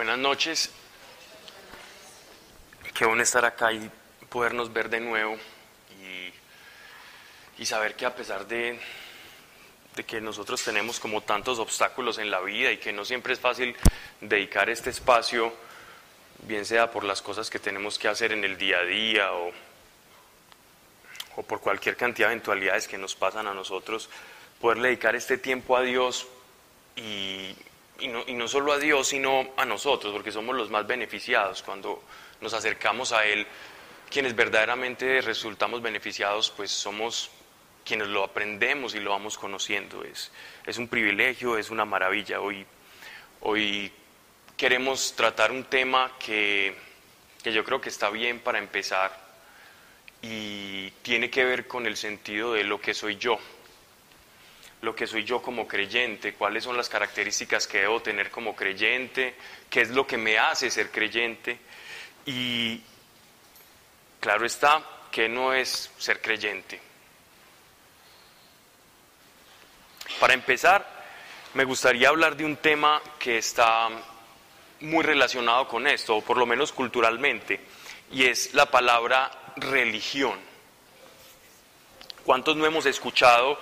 Buenas noches. Qué bueno estar acá y podernos ver de nuevo y, saber que a pesar de, de que nosotros tenemos como tantos obstáculos en la vida y que no siempre es fácil dedicar este espacio, bien sea por las cosas que tenemos que hacer en el día a día o, o por cualquier cantidad de eventualidades que nos pasan a nosotros, poder dedicar este tiempo a Dios y, y, no, solo a Dios, sino a nosotros, porque somos los más beneficiados cuando nos acercamos a Él. Quienes verdaderamente resultamos beneficiados, pues somos quienes lo aprendemos y lo vamos conociendo. Es, es un privilegio, es una maravilla. Hoy, hoy queremos tratar un tema que, que yo creo que está bien para empezar y tiene que ver con el sentido de lo que soy yo, lo que soy yo como creyente, cuáles son las características que debo tener como creyente, qué es lo que me hace ser creyente. Y claro está que no es ser creyente. Para empezar, me gustaría hablar de un tema que está muy relacionado con esto, o por lo menos culturalmente, y es la palabra religión. ¿Cuántos no hemos escuchado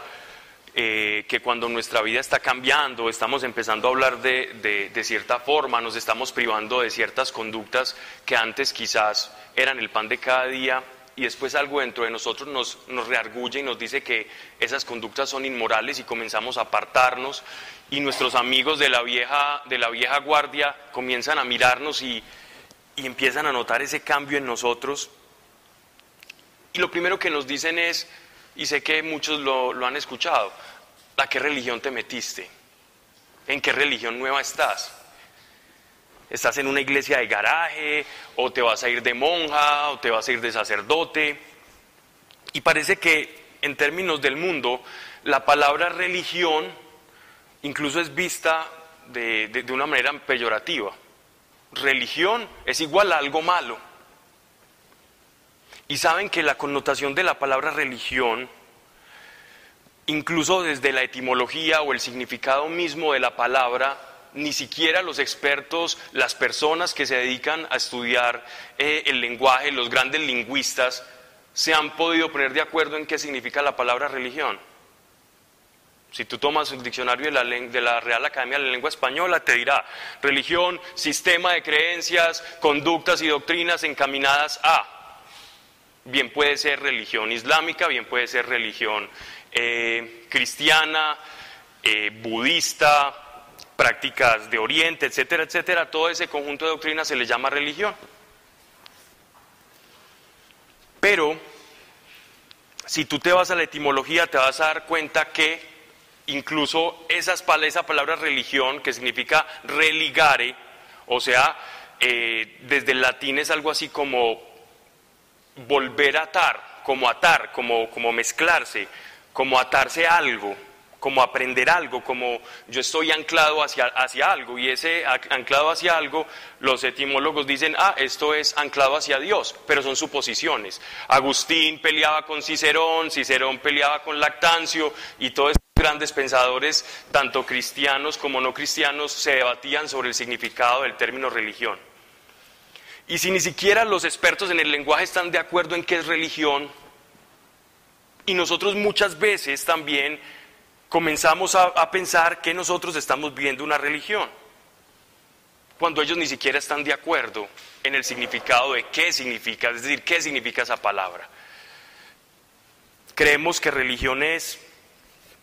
eh, que cuando nuestra vida está cambiando, estamos empezando a hablar de, de, cierta forma, nos estamos privando de ciertas conductas que antes quizás eran el pan de cada día y después algo dentro de nosotros nos, nos reargulle y nos dice que esas conductas son inmorales y comenzamos a apartarnos y nuestros amigos de la vieja, de la vieja guardia comienzan a mirarnos y, y empiezan a notar ese cambio en nosotros. Y lo primero que nos dicen es, y sé que muchos lo, han escuchado, ¿a qué religión te metiste? ¿En qué religión nueva estás? ¿Estás en una iglesia de garaje? ¿O te vas a ir de monja? ¿O te vas a ir de sacerdote? Y parece que en términos del mundo, la palabra religión incluso es vista de, de una manera peyorativa. Religión es igual a algo malo. Y saben que la connotación de la palabra religión, incluso desde la etimología o el significado mismo de la palabra, ni siquiera los expertos, las personas que se dedican a estudiar eh, el lenguaje, los grandes lingüistas, se han podido poner de acuerdo en qué significa la palabra religión. Si tú tomas un diccionario de la, de la, Real Academia de la Lengua Española, te dirá religión, sistema de creencias, conductas y doctrinas encaminadas a. Bien puede ser religión islámica, bien puede ser religión eh, cristiana, eh, budista, prácticas de Oriente, etcétera, etcétera. Todo ese conjunto de doctrinas se le llama religión. Pero, si tú te vas a la etimología, te vas a dar cuenta que incluso esas, esa palabra religión, que significa religare, o sea, eh, desde el latín es algo así como volver a atar, como atar, como, como mezclarse, como atarse a algo, como aprender algo, como yo estoy anclado hacia, hacia algo, y ese anclado hacia algo, los etimólogos dicen, ah, esto es anclado hacia Dios, pero son suposiciones. Agustín peleaba con Cicerón, Cicerón peleaba con Lactancio, y todos estos grandes pensadores, tanto cristianos como no cristianos, se debatían sobre el significado del término religión. Y si ni siquiera los expertos en el lenguaje están de acuerdo en qué es religión, y nosotros muchas veces también comenzamos a, pensar que nosotros estamos viendo una religión, cuando ellos ni siquiera están de acuerdo en el significado de qué significa, es decir, qué significa esa palabra. Creemos que religión es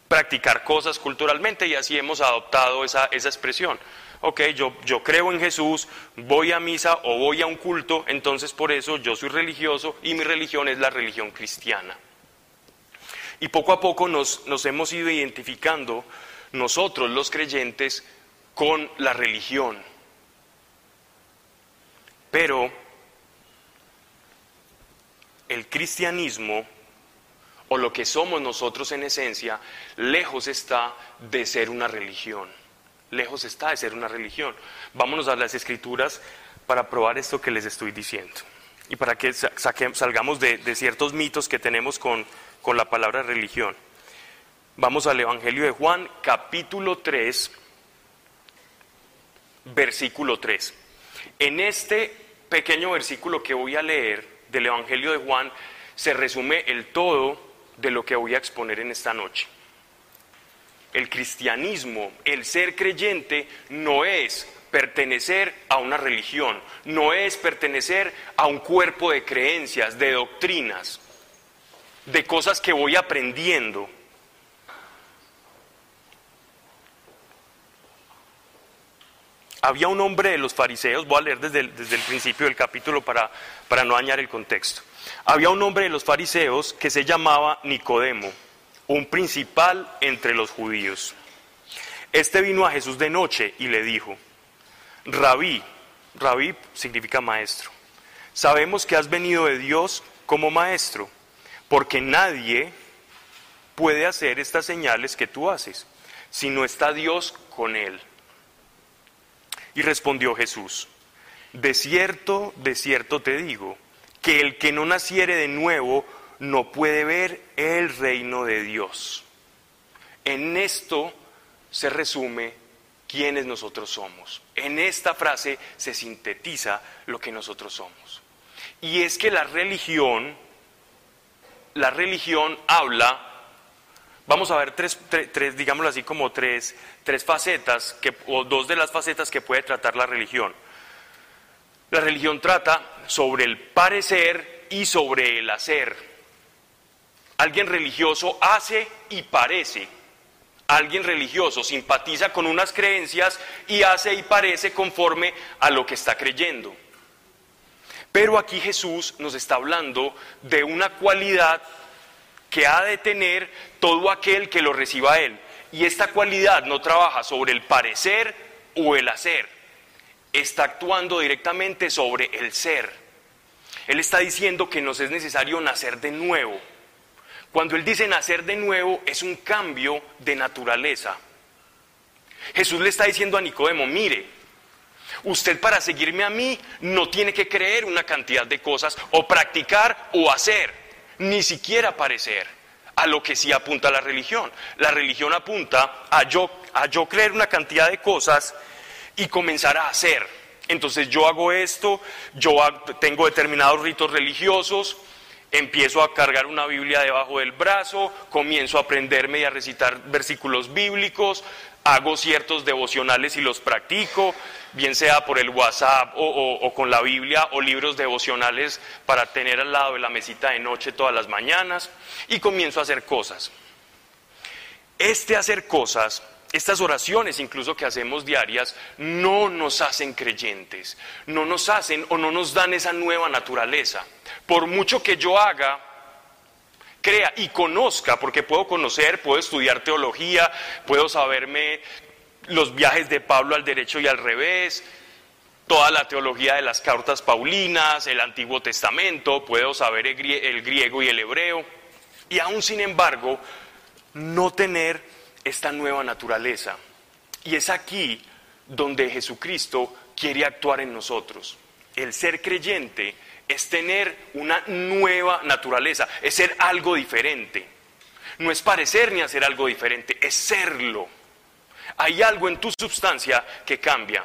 practicar cosas culturalmente y así hemos adoptado esa, esa expresión. Ok, yo, yo creo en Jesús, voy a misa o voy a un culto, entonces por eso yo soy religioso y mi religión es la religión cristiana. Y poco a poco nos, nos, hemos ido identificando nosotros los creyentes con la religión. Pero el cristianismo, o lo que somos nosotros en esencia, lejos está de ser una religión. Lejos está de ser una religión. Vámonos a las escrituras para probar esto que les estoy diciendo. Y para que salgamos de, de ciertos mitos que tenemos con, con la palabra religión. Vamos al Evangelio de Juan, capítulo 3, versículo 3. En este pequeño versículo que voy a leer del Evangelio de Juan se resume el todo de lo que voy a exponer en esta noche. El cristianismo, el ser creyente, no es pertenecer a una religión, no es pertenecer a un cuerpo de creencias, de doctrinas, de cosas que voy aprendiendo. Había un hombre de los fariseos, voy a leer desde el, desde el principio del capítulo para, para no dañar el contexto. Había un hombre de los fariseos que se llamaba Nicodemo, un principal entre los judíos. Este vino a Jesús de noche y le dijo, Rabí, Rabí significa maestro, sabemos que has venido de Dios como maestro, porque nadie puede hacer estas señales que tú haces si no está Dios con él. Y respondió Jesús, de cierto, de cierto te digo, que el que no naciere de nuevo no puede ver el reino de Dios. En esto se resume quiénes nosotros somos. En esta frase se sintetiza lo que nosotros somos. Y es que la religión, la religión habla Vamos a ver tres, tres, digámoslo así, como tres, tres facetas, que, o dos de las facetas que puede tratar la religión. La religión trata sobre el parecer y sobre el hacer. Alguien religioso hace y parece. Alguien religioso simpatiza con unas creencias y hace y parece conforme a lo que está creyendo. Pero aquí Jesús nos está hablando de una cualidad que ha de tener todo aquel que lo reciba a Él. Y esta cualidad no trabaja sobre el parecer o el hacer, está actuando directamente sobre el ser. Él está diciendo que nos es necesario nacer de nuevo. Cuando Él dice nacer de nuevo es un cambio de naturaleza. Jesús le está diciendo a Nicodemo, mire, usted para seguirme a mí no tiene que creer una cantidad de cosas o practicar o hacer ni siquiera parecer a lo que sí apunta la religión. La religión apunta a yo, a yo creer una cantidad de cosas y comenzar a hacer. Entonces yo hago esto, yo tengo determinados ritos religiosos, empiezo a cargar una Biblia debajo del brazo, comienzo a aprenderme y a recitar versículos bíblicos, hago ciertos devocionales y los practico, bien sea por el WhatsApp o, con la Biblia o libros devocionales para tener al lado de la mesita de noche todas las mañanas y comienzo a hacer cosas. Este hacer cosas, estas oraciones incluso que hacemos diarias, no nos hacen creyentes, no nos hacen o no nos dan esa nueva naturaleza. Por mucho que yo haga, crea y conozca, porque puedo conocer, puedo estudiar teología, puedo saberme los viajes de Pablo al derecho y al revés, toda la teología de las cartas paulinas, el Antiguo Testamento, puedo saber el griego y el hebreo, y aún sin embargo, no tener esta nueva naturaleza. Y es aquí donde Jesucristo quiere actuar en nosotros. El ser creyente es tener una nueva naturaleza, es ser algo diferente. No es parecer ni hacer algo diferente, es serlo. Hay algo en tu sustancia que cambia.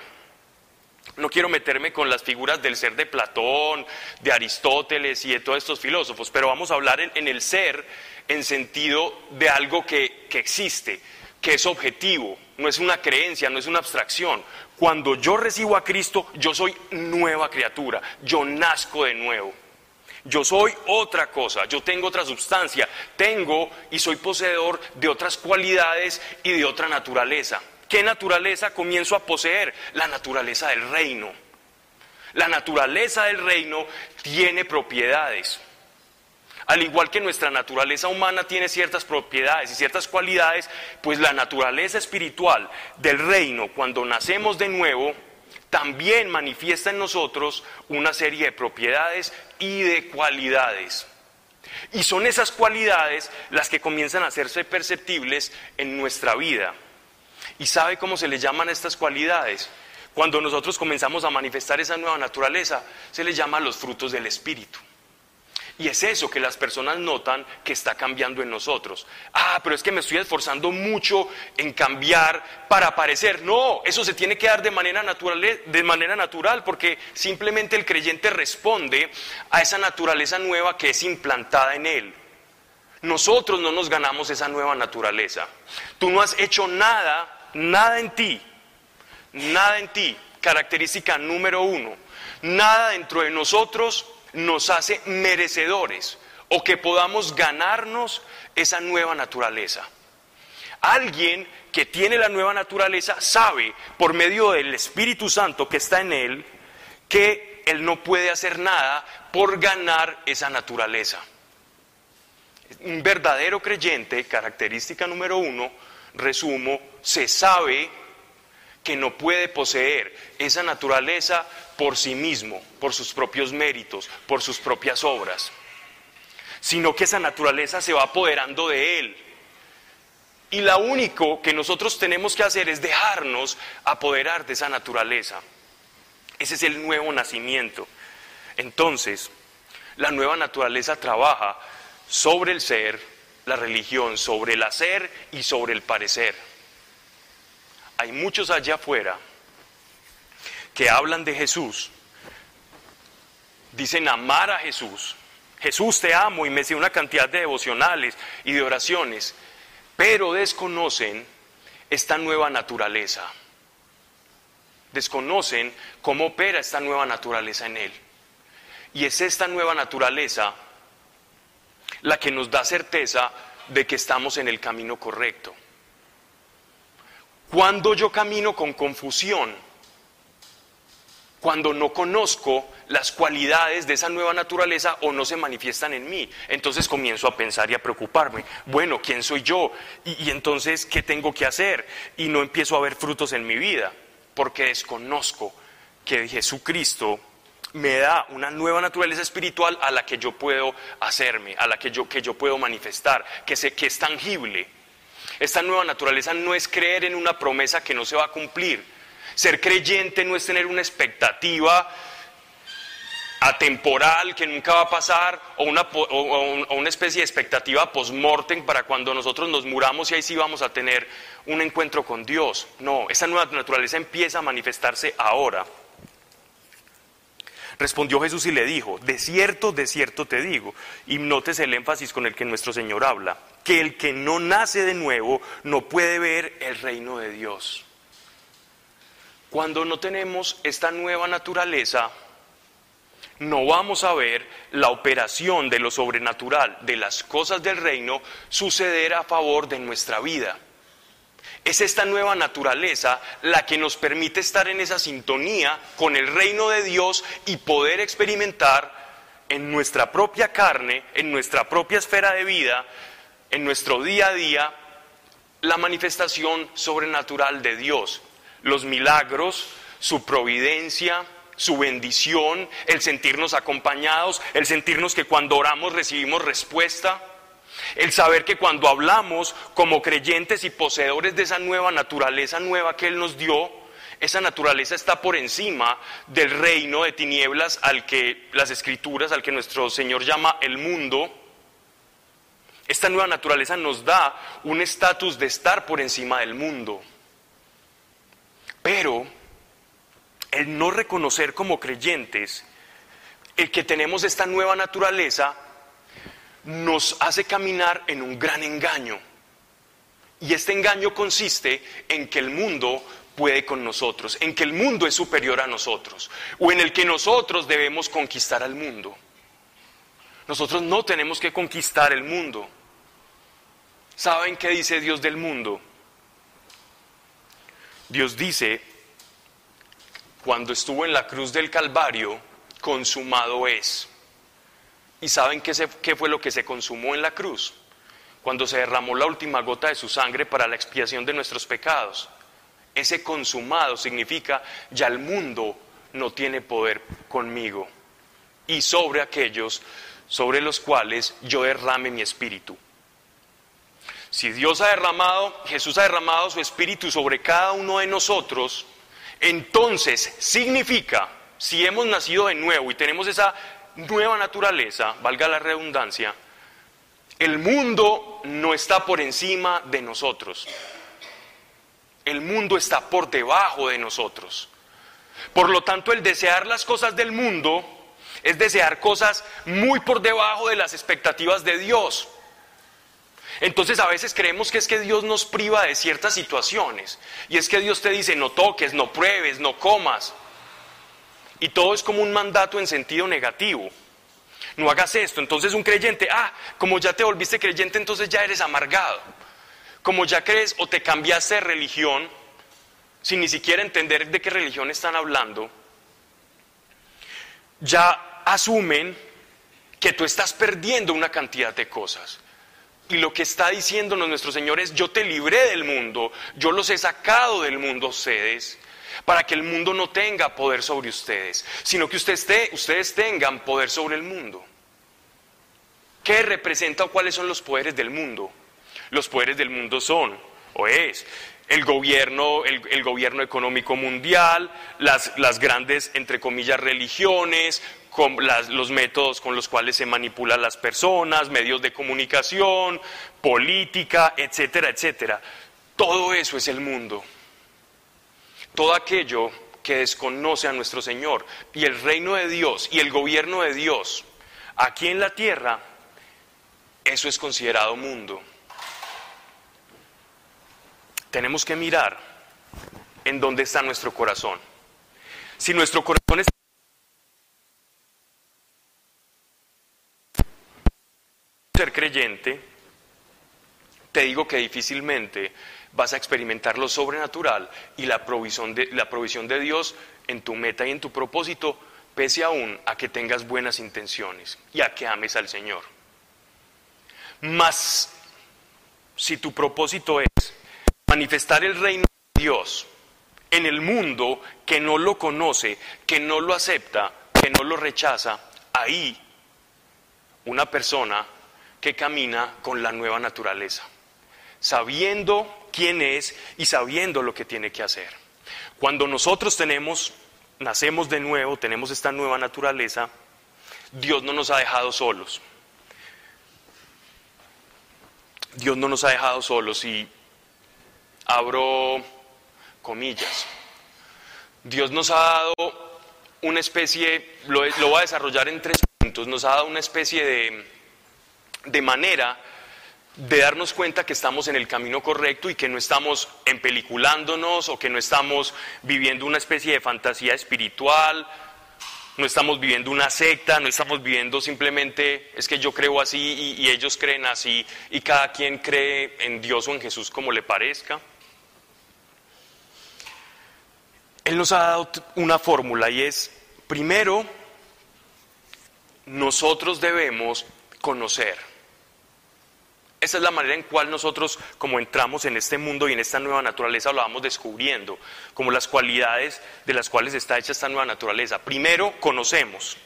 No quiero meterme con las figuras del ser de Platón, de Aristóteles y de todos estos filósofos, pero vamos a hablar en, el ser en sentido de algo que, que existe, que es objetivo, no es una creencia, no es una abstracción. Cuando yo recibo a Cristo, yo soy nueva criatura, yo nazco de nuevo. Yo soy otra cosa, yo tengo otra sustancia, tengo y soy poseedor de otras cualidades y de otra naturaleza. ¿Qué naturaleza comienzo a poseer? La naturaleza del reino. La naturaleza del reino tiene propiedades. Al igual que nuestra naturaleza humana tiene ciertas propiedades y ciertas cualidades, pues la naturaleza espiritual del reino, cuando nacemos de nuevo, también manifiesta en nosotros una serie de propiedades y de cualidades. Y son esas cualidades las que comienzan a hacerse perceptibles en nuestra vida. ¿Y sabe cómo se le llaman estas cualidades? Cuando nosotros comenzamos a manifestar esa nueva naturaleza, se les llama los frutos del Espíritu. Y es eso que las personas notan que está cambiando en nosotros. Ah, pero es que me estoy esforzando mucho en cambiar para parecer. No, eso se tiene que dar de manera natural, de manera natural porque simplemente el creyente responde a esa naturaleza nueva que es implantada en él. Nosotros no nos ganamos esa nueva naturaleza. Tú no has hecho nada, nada en ti, nada en ti. Característica número uno, nada dentro de nosotros nos hace merecedores o que podamos ganarnos esa nueva naturaleza. Alguien que tiene la nueva naturaleza sabe por medio del Espíritu Santo que está en él que él no puede hacer nada por ganar esa naturaleza. Un verdadero creyente, característica número uno, resumo, se sabe que no puede poseer esa naturaleza por sí mismo, por sus propios méritos, por sus propias obras, sino que esa naturaleza se va apoderando de él. Y lo único que nosotros tenemos que hacer es dejarnos apoderar de esa naturaleza. Ese es el nuevo nacimiento. Entonces, la nueva naturaleza trabaja sobre el ser, la religión, sobre el hacer y sobre el parecer. Hay muchos allá afuera que hablan de Jesús, dicen amar a Jesús. Jesús te amo y me sé una cantidad de devocionales y de oraciones, pero desconocen esta nueva naturaleza. Desconocen cómo opera esta nueva naturaleza en él. Y es esta nueva naturaleza la que nos da certeza de que estamos en el camino correcto. Cuando yo camino con confusión, cuando no conozco las cualidades de esa nueva naturaleza o no se manifiestan en mí. Entonces comienzo a pensar y a preocuparme. Bueno, ¿quién soy yo? Y, entonces, ¿qué tengo que hacer? Y no empiezo a ver frutos en mi vida, porque desconozco que Jesucristo me da una nueva naturaleza espiritual a la que yo puedo hacerme, a la que yo, que yo puedo manifestar, que, sé, que es tangible. Esta nueva naturaleza no es creer en una promesa que no se va a cumplir, ser creyente no es tener una expectativa atemporal que nunca va a pasar o una, especie de expectativa post-mortem para cuando nosotros nos muramos y ahí sí vamos a tener un encuentro con Dios. No, esa nueva naturaleza empieza a manifestarse ahora. Respondió Jesús y le dijo, de cierto, de cierto te digo, y notes el énfasis con el que nuestro Señor habla, que el que no nace de nuevo no puede ver el reino de Dios. Cuando no tenemos esta nueva naturaleza, no vamos a ver la operación de lo sobrenatural, de las cosas del reino, suceder a favor de nuestra vida. Es esta nueva naturaleza la que nos permite estar en esa sintonía con el reino de Dios y poder experimentar en nuestra propia carne, en nuestra propia esfera de vida, en nuestro día a día, la manifestación sobrenatural de Dios los milagros, su providencia, su bendición, el sentirnos acompañados, el sentirnos que cuando oramos recibimos respuesta, el saber que cuando hablamos como creyentes y poseedores de esa nueva naturaleza nueva que Él nos dio, esa naturaleza está por encima del reino de tinieblas al que las escrituras, al que nuestro Señor llama el mundo. Esta nueva naturaleza nos da un estatus de estar por encima del mundo. Pero el no reconocer como creyentes el que tenemos esta nueva naturaleza nos hace caminar en un gran engaño. Y este engaño consiste en que el mundo puede con nosotros, en que el mundo es superior a nosotros, o en el que nosotros debemos conquistar al mundo. Nosotros no tenemos que conquistar el mundo. ¿Saben qué dice Dios del mundo? Dios dice, cuando estuvo en la cruz del Calvario, consumado es. ¿Y saben qué, qué, fue lo que se consumó en la cruz? Cuando se derramó la última gota de su sangre para la expiación de nuestros pecados. Ese consumado significa ya el mundo no tiene poder conmigo y sobre aquellos sobre los cuales yo derrame mi espíritu. Si Dios ha derramado, Jesús ha derramado su espíritu sobre cada uno de nosotros, entonces significa, si hemos nacido de nuevo y tenemos esa nueva naturaleza, valga la redundancia, el mundo no está por encima de nosotros. El mundo está por debajo de nosotros. Por lo tanto, el desear las cosas del mundo es desear cosas muy por debajo de las expectativas de Dios. Entonces a veces creemos que es que Dios nos priva de ciertas situaciones. Y es que Dios te dice, no toques, no pruebes, no comas. Y todo es como un mandato en sentido negativo. No hagas esto. Entonces un creyente, ah, como ya te volviste creyente, entonces ya eres amargado. Como ya crees o te cambiaste de religión, sin ni siquiera entender de qué religión están hablando, ya asumen que tú estás perdiendo una cantidad de cosas. Y lo que está diciéndonos nuestro Señor es, yo te libré del mundo, yo los he sacado del mundo ustedes, para que el mundo no tenga poder sobre ustedes, sino que ustedes, ustedes tengan poder sobre el mundo. ¿Qué representa o cuáles son los poderes del mundo? Los poderes del mundo son, o es, el gobierno, el, gobierno económico mundial, las, las, grandes, entre comillas, religiones, con los métodos con los cuales se manipulan las personas, medios de comunicación, política, etcétera, etcétera. Todo eso es el mundo. Todo aquello que desconoce a nuestro Señor y el reino de Dios y el gobierno de Dios aquí en la tierra, eso es considerado mundo. Tenemos que mirar en dónde está nuestro corazón. Si nuestro corazón está ser creyente, te digo que difícilmente vas a experimentar lo sobrenatural y la provisión, de, la provisión de Dios en tu meta y en tu propósito, pese aún a que tengas buenas intenciones y a que ames al Señor. Mas, si tu propósito es manifestar el reino de Dios en el mundo que no lo conoce, que no lo acepta, que no lo rechaza, ahí una persona que camina con la nueva naturaleza, sabiendo quién es y sabiendo lo que tiene que hacer. Cuando nosotros tenemos, nacemos de nuevo, tenemos esta nueva naturaleza, Dios no nos ha dejado solos. Dios no nos ha dejado solos y abro comillas. Dios nos ha dado una especie, lo, lo voy a desarrollar en tres puntos, nos ha dado una especie de, de manera de darnos cuenta que estamos en el camino correcto y que no estamos empeliculándonos o que no estamos viviendo una especie de fantasía espiritual, no estamos viviendo una secta, no estamos viviendo simplemente es que yo creo así y, ellos creen así y cada quien cree en Dios o en Jesús como le parezca. Él nos ha dado una fórmula y es, primero, nosotros debemos conocer. Esa es la manera en cual nosotros, como entramos en este mundo y en esta nueva naturaleza, lo vamos descubriendo, como las cualidades de las cuales está hecha esta nueva naturaleza. Primero conocemos,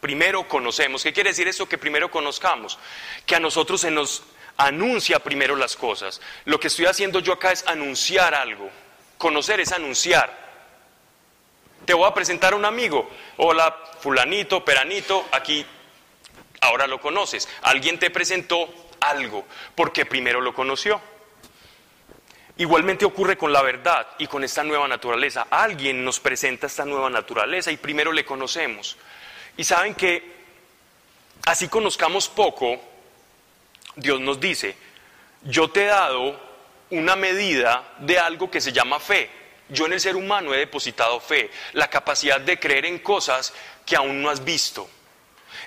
primero conocemos. ¿Qué quiere decir eso? Que primero conozcamos, que a nosotros se nos anuncia primero las cosas. Lo que estoy haciendo yo acá es anunciar algo. Conocer es anunciar. Te voy a presentar a un amigo. Hola, fulanito, peranito, aquí ahora lo conoces. Alguien te presentó algo, porque primero lo conoció. Igualmente ocurre con la verdad y con esta nueva naturaleza. Alguien nos presenta esta nueva naturaleza y primero le conocemos. Y saben que así conozcamos poco, Dios nos dice, yo te he dado una medida de algo que se llama fe. Yo en el ser humano he depositado fe, la capacidad de creer en cosas que aún no has visto.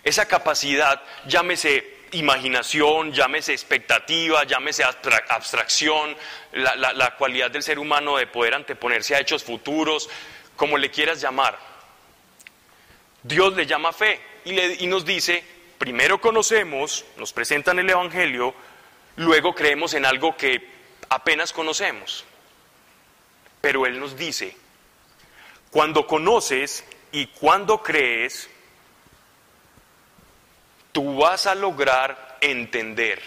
Esa capacidad, llámese imaginación, llámese expectativa, llámese abstracción, la, cualidad del ser humano de poder anteponerse a hechos futuros, como le quieras llamar. Dios le llama fe y, y nos dice, primero conocemos, nos presentan el Evangelio, luego creemos en algo que apenas conocemos. Pero Él nos dice, cuando conoces y cuando crees, tú vas a lograr entender.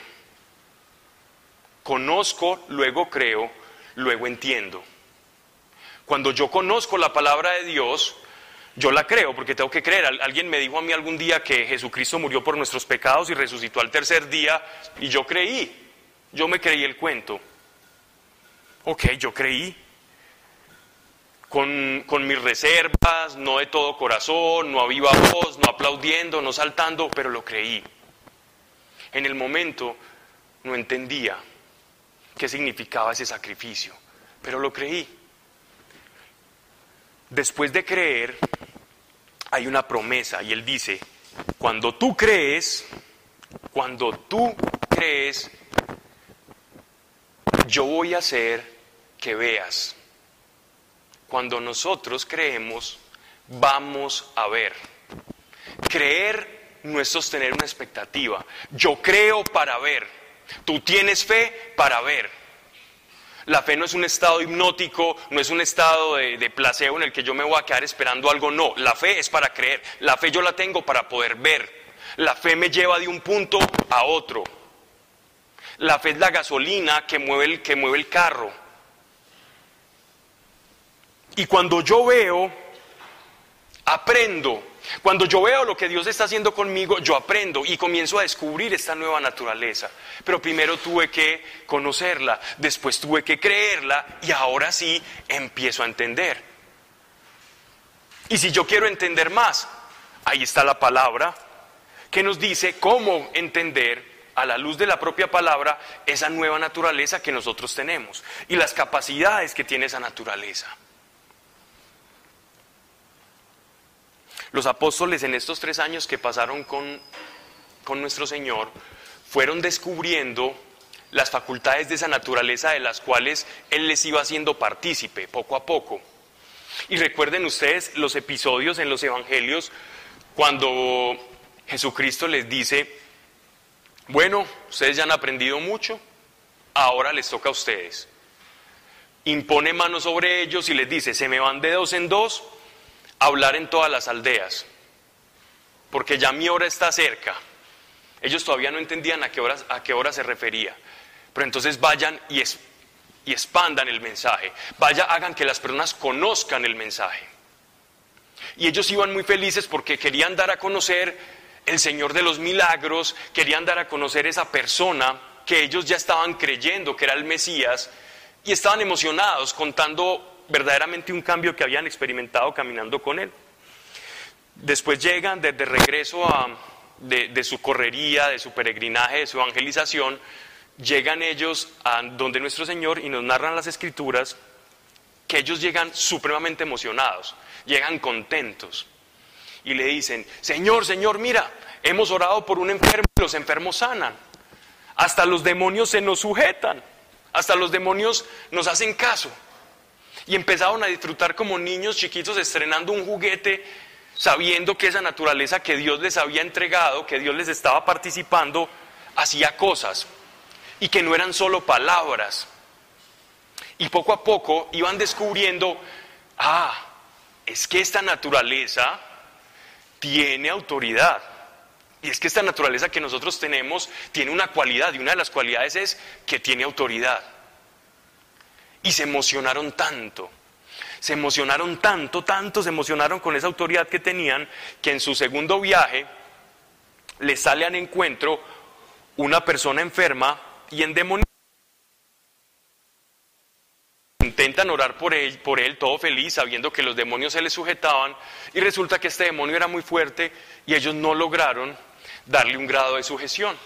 Conozco, luego creo, luego entiendo. Cuando yo conozco la palabra de Dios, Yo la creo porque tengo que creer. Alguien me dijo a mí algún día que Jesucristo murió por nuestros pecados y resucitó al tercer día y yo creí. Yo me creí el cuento. Ok, yo creí. Con, mis reservas, no de todo corazón, no a viva voz, no aplaudiendo, no saltando, pero lo creí. En el momento no entendía qué significaba ese sacrificio, pero lo creí. Después de creer, hay una promesa y él dice, cuando tú crees, cuando tú crees, yo voy a hacer que veas. Cuando nosotros creemos, vamos a ver. Creer no es sostener una expectativa. Yo creo para ver. Tú tienes fe para ver. La fe no es un estado hipnótico, no es un estado de, de, placebo en el que yo me voy a quedar esperando algo, no. La fe es para creer. La fe yo la tengo para poder ver. La fe me lleva de un punto a otro. La fe es la gasolina que mueve el, que mueve el carro. Y cuando yo veo, aprendo. Cuando yo veo lo que Dios está haciendo conmigo, yo aprendo y comienzo a descubrir esta nueva naturaleza. Pero primero tuve que conocerla, después tuve que creerla y ahora sí empiezo a entender. Y si yo quiero entender más, ahí está la palabra que nos dice cómo entender a la luz de la propia palabra esa nueva naturaleza que nosotros tenemos y las capacidades que tiene esa naturaleza. Los apóstoles en estos tres años que pasaron con, con nuestro Señor fueron descubriendo las facultades de esa naturaleza de las cuales Él les iba haciendo partícipe poco a poco. Y recuerden ustedes los episodios en los evangelios cuando Jesucristo les dice, bueno, ustedes ya han aprendido mucho, ahora les toca a ustedes. Impone manos sobre ellos y les dice, se me van de dos en dos hablar en todas las aldeas, porque ya mi hora está cerca. Ellos todavía no entendían a qué hora, a qué hora se refería, pero entonces vayan y, y expandan el mensaje, vaya, hagan que las personas conozcan el mensaje. Y ellos iban muy felices porque querían dar a conocer el Señor de los milagros, querían dar a conocer esa persona que ellos ya estaban creyendo que era el Mesías y estaban emocionados contando verdaderamente un cambio que habían experimentado caminando con Él. Después llegan desde regreso a, de, su correría, de su peregrinaje, de su evangelización, llegan ellos a donde nuestro Señor y nos narran las escrituras que ellos llegan supremamente emocionados, llegan contentos y le dicen, Señor, Señor, mira, hemos orado por un enfermo y los enfermos sanan, hasta los demonios se nos sujetan, hasta los demonios nos hacen caso. Y empezaron a disfrutar como niños chiquitos estrenando un juguete, sabiendo que esa naturaleza que Dios les había entregado, que Dios les estaba participando, hacía cosas y que no eran solo palabras. Y poco a poco iban descubriendo, ah, es que esta naturaleza tiene autoridad. Y es que esta naturaleza que nosotros tenemos tiene una cualidad y una de las cualidades es que tiene autoridad. Y se emocionaron tanto, se emocionaron tanto, tanto, se emocionaron con esa autoridad que tenían, que en su segundo viaje les sale al encuentro una persona enferma y endemoniada. Intentan orar por él, por él, todo feliz, sabiendo que los demonios se le sujetaban, y resulta que este demonio era muy fuerte y ellos no lograron darle un grado de sujeción.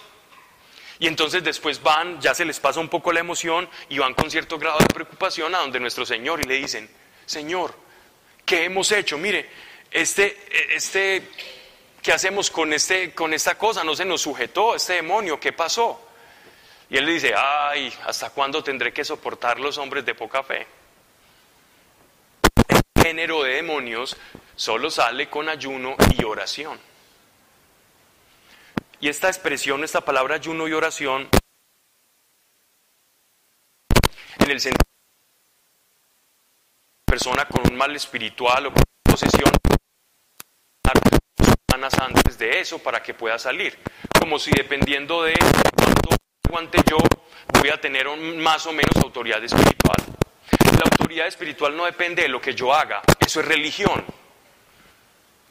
Y entonces después van, ya se les pasa un poco la emoción y van con cierto grado de preocupación a donde nuestro Señor y le dicen, Señor, ¿qué hemos hecho? Mire, este, este, ¿qué hacemos con, este, con esta cosa? No se nos sujetó este demonio, ¿qué pasó? Y él le dice, ay, ¿hasta cuándo tendré que soportar los hombres de poca fe? El género de demonios solo sale con ayuno y oración. Y esta expresión, esta palabra ayuno y oración, en el sentido de persona con un mal espiritual o con posesión, semanas antes de eso para que pueda salir. Como si dependiendo de cuánto aguante yo, voy a tener más o menos autoridad espiritual. La autoridad espiritual no depende de lo que yo haga, eso es religión.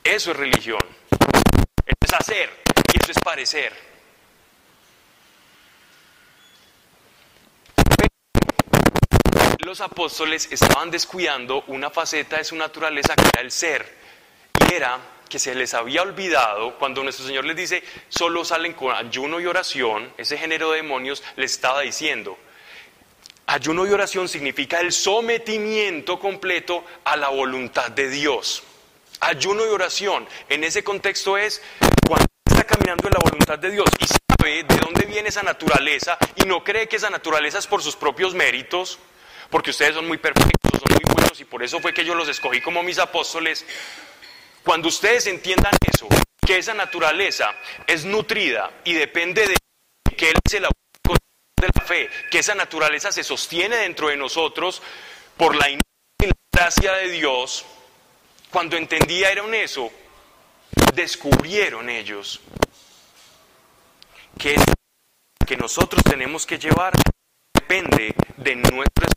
Eso es religión. Eso es hacer y eso es parecer. Los apóstoles estaban descuidando una faceta de su naturaleza que era el ser. Y era que se les había olvidado cuando nuestro Señor les dice, solo salen con ayuno y oración, ese género de demonios les estaba diciendo, ayuno y oración significa el sometimiento completo a la voluntad de Dios. Ayuno y oración en ese contexto es cuando caminando en la voluntad de Dios y sabe de dónde viene esa naturaleza y no cree que esa naturaleza es por sus propios méritos, porque ustedes son muy perfectos, son muy buenos y por eso fue que yo los escogí como mis apóstoles. Cuando ustedes entiendan eso, que esa naturaleza es nutrida y depende de que Él es el de la fe, que esa naturaleza se sostiene dentro de nosotros por la gracia de Dios, cuando entendieron eso, descubrieron ellos que que nosotros tenemos que llevar depende de nuestro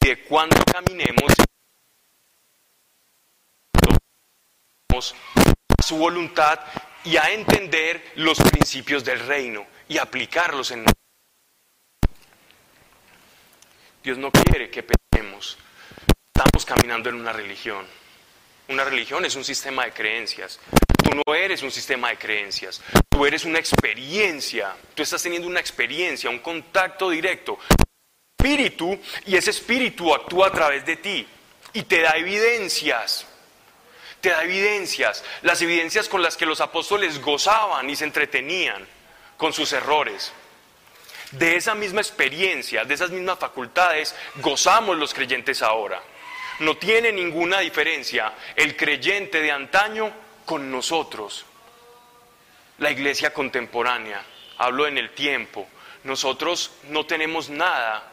de cuándo caminemos a su voluntad y a entender los principios del reino y aplicarlos en Dios no quiere que pensemos. Estamos caminando en una religión. Una religión es un sistema de creencias. Tú no eres un sistema de creencias. Tú eres una experiencia. Tú estás teniendo una experiencia, un contacto directo. Espíritu y ese espíritu actúa a través de ti y te da evidencias te da evidencias, las evidencias con las que los apóstoles gozaban y se entretenían con sus errores. De esa misma experiencia, de esas mismas facultades, gozamos los creyentes ahora. No tiene ninguna diferencia el creyente de antaño con nosotros. La iglesia contemporánea, hablo en el tiempo, nosotros no tenemos nada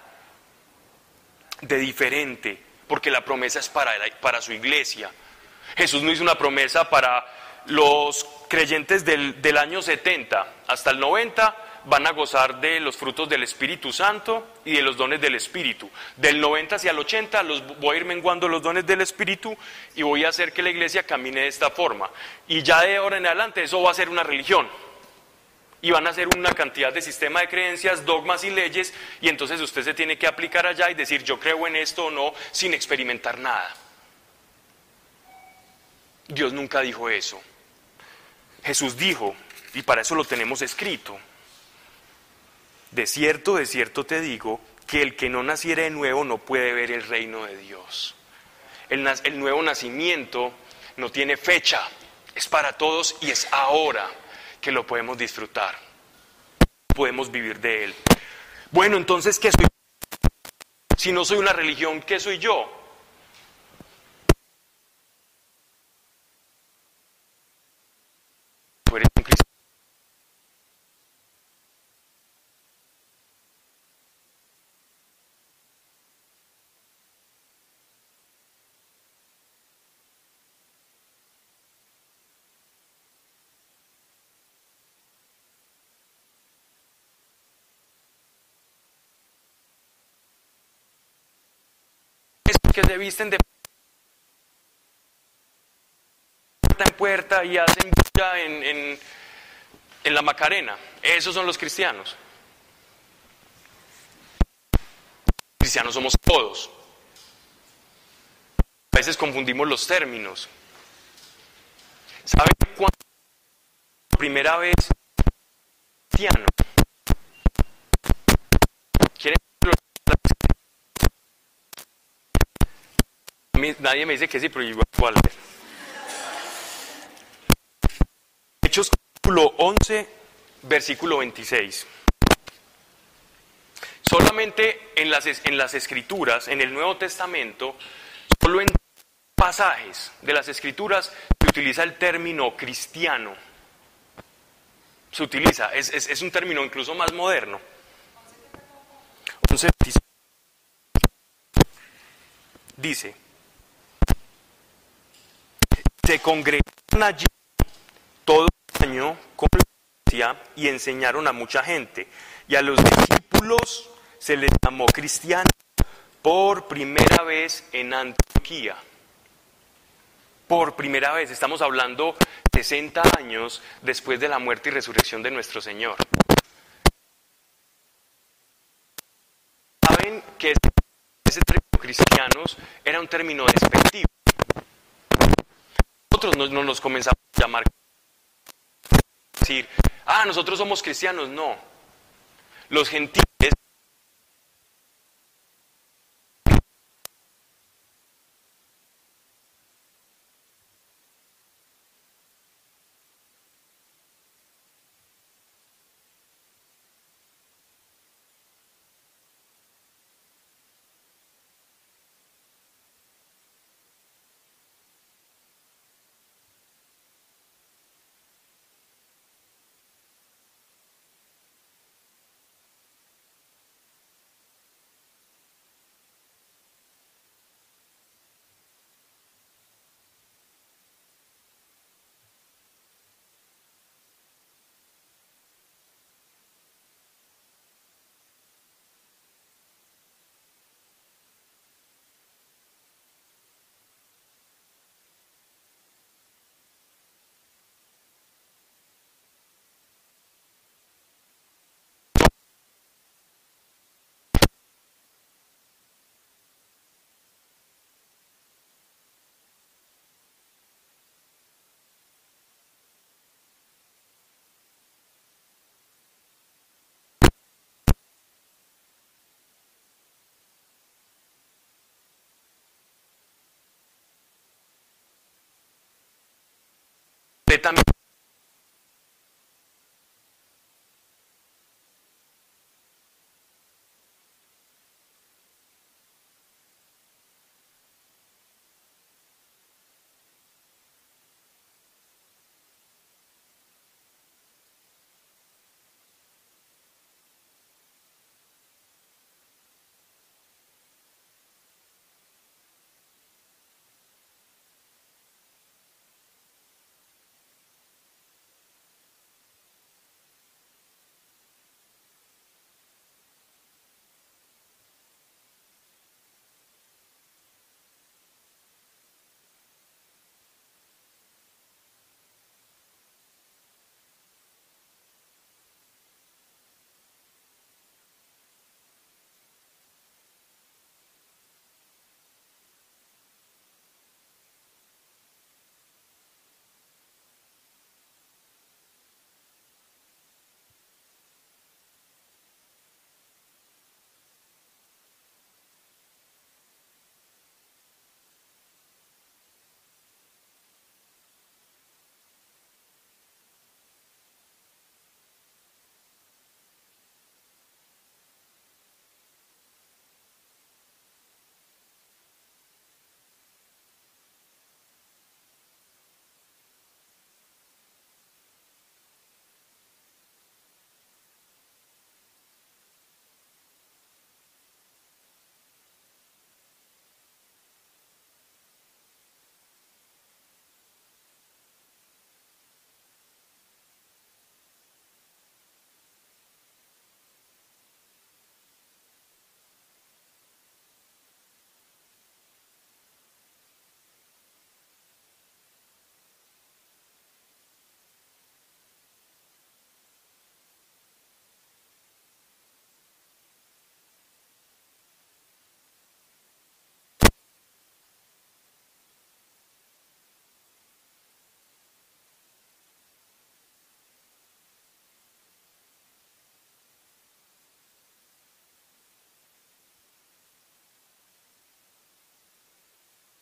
de diferente, porque la promesa es para, para su iglesia. Jesús no hizo una promesa para los creyentes del, año 70 hasta el 90 van a gozar de los frutos del Espíritu Santo y de los dones del Espíritu. Del 90 hacia el 80 los voy a ir menguando los dones del Espíritu y voy a hacer que la iglesia camine de esta forma. Y ya de ahora en adelante eso va a ser una religión. Y van a ser una cantidad de sistema de creencias, dogmas y leyes, y entonces usted se tiene que aplicar allá y decir yo creo en esto o no sin experimentar nada. Dios nunca dijo eso. Jesús dijo, y para eso lo tenemos escrito, de cierto, de cierto te digo, que el que no naciere de nuevo no puede ver el reino de Dios. El, el nuevo nacimiento no tiene fecha, es para todos y es ahora que lo podemos disfrutar. Podemos vivir de él. Bueno, entonces, ¿qué soy? Si no soy una religión, ¿qué soy yo? Que se visten de puerta en puerta y hacen bulla en, en la Macarena. Esos son los cristianos. Cristianos somos todos. A veces confundimos los términos. ¿Saben cuándo primera vez cristiano? Nadie me dice que sí, pero igual cuál. Hechos capítulo 11, versículo 26. Solamente en las, en las escrituras, en el Nuevo Testamento, solo en pasajes de las escrituras se utiliza el término cristiano. Se utiliza, es, es, es un término incluso más moderno. 11, dice, se congregaron allí todo el año con la y enseñaron a mucha gente. Y a los discípulos se les llamó cristianos por primera vez en Antioquía. por primera vez. Estamos hablando 60 años después de la muerte y resurrección de nuestro Señor. Saben que ese término cristianos era un término despectivo. Nosotros no, no nos comenzamos a llamar decir, ah, nosotros somos cristianos. No. Los gentiles completamente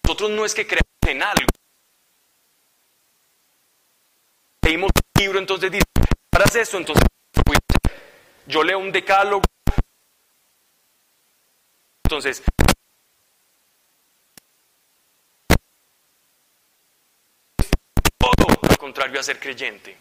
Nosotros no es que creamos en algo. Leímos un libro, entonces dice, harás eso, entonces yo leo un decálogo. Entonces, todo lo contrario a ser creyente.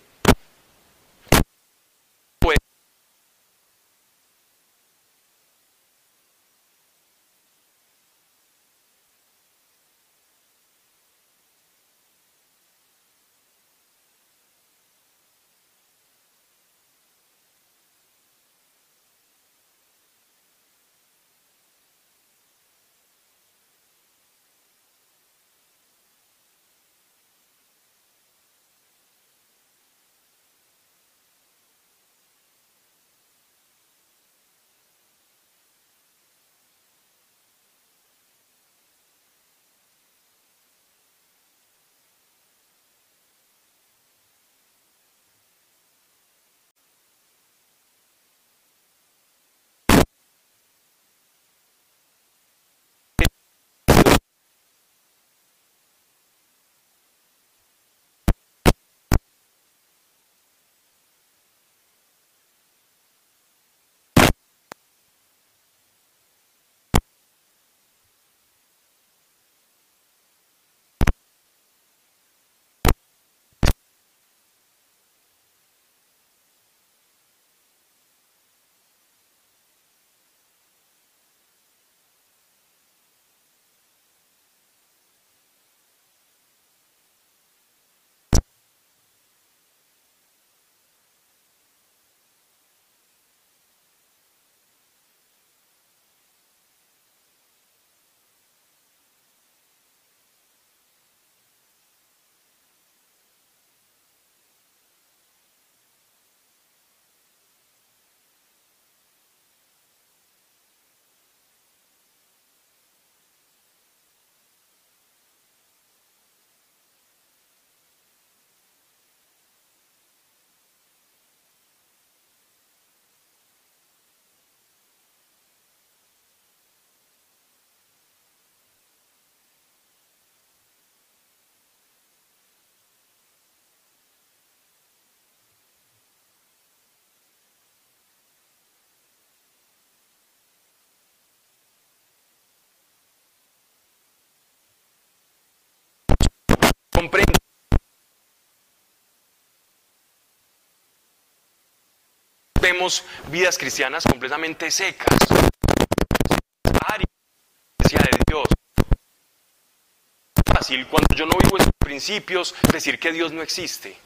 Comprende. Vemos vidas cristianas completamente secas, de Dios. Fácil cuando yo no vivo esos principios decir que Dios no existe,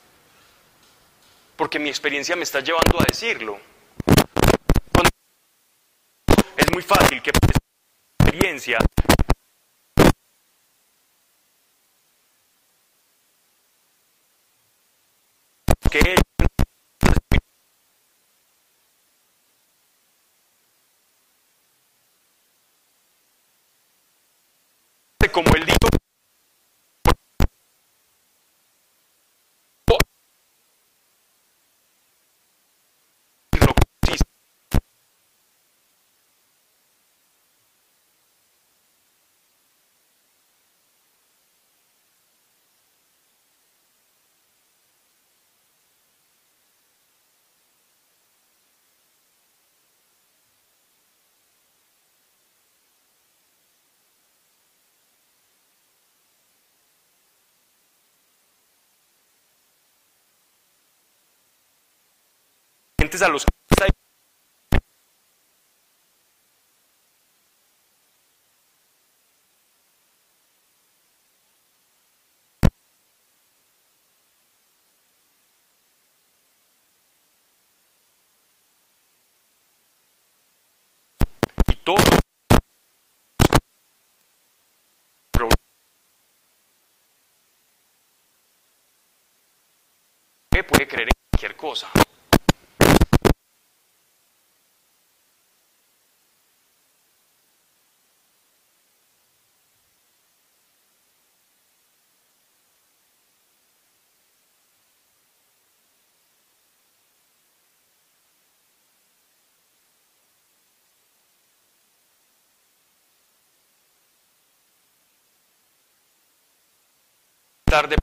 porque mi experiencia me está llevando a decirlo. es muy fácil que experiencia que como el dijo a los y todo puede creer en cualquier cosa. Tarde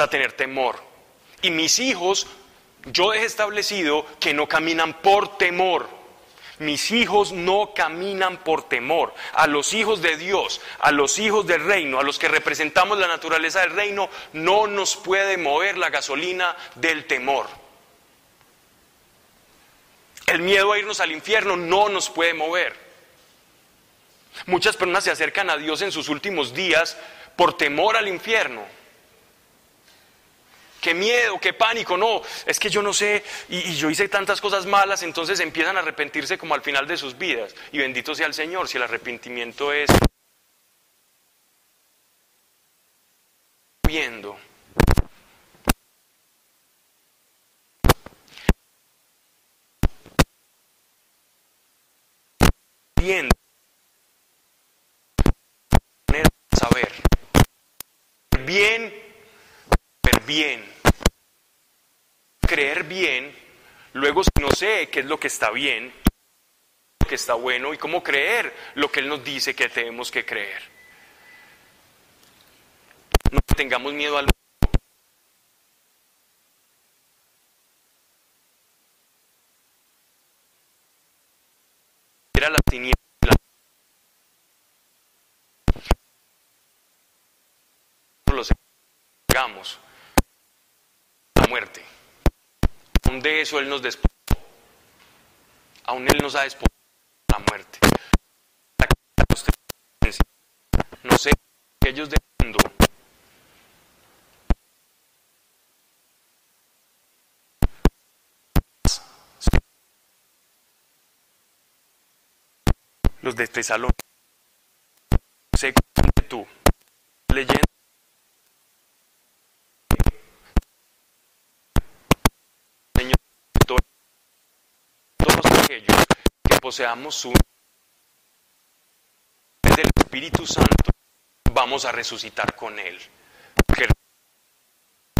a tener temor. Y mis hijos, yo he establecido que no caminan por temor. Mis hijos no caminan por temor. A los hijos de Dios, a los hijos del reino, a los que representamos la naturaleza del reino, no nos puede mover la gasolina del temor. El miedo a irnos al infierno no nos puede mover. Muchas personas se acercan a Dios en sus últimos días por temor al infierno. Qué miedo, qué pánico, no, es que yo no sé y, yo hice tantas cosas malas, entonces empiezan a arrepentirse como al final de sus vidas. Y bendito sea el Señor si el arrepentimiento es viendo. Viendo. Saber. Bien, bien. Creer bien. Luego, si no sé qué es lo que está bien, lo que está bueno y cómo creer lo que Él nos dice que tenemos que creer. No tengamos miedo al era la tiniebla. Los hagamos la muerte. De eso Él nos despojó. Aún Él nos ha despojado la muerte. No sé, aquellos del mundo los de Tesalónica. Sé que tú, leyendo. Señor, todos aquellos que poseamos su del Espíritu Santo, vamos a resucitar con Él.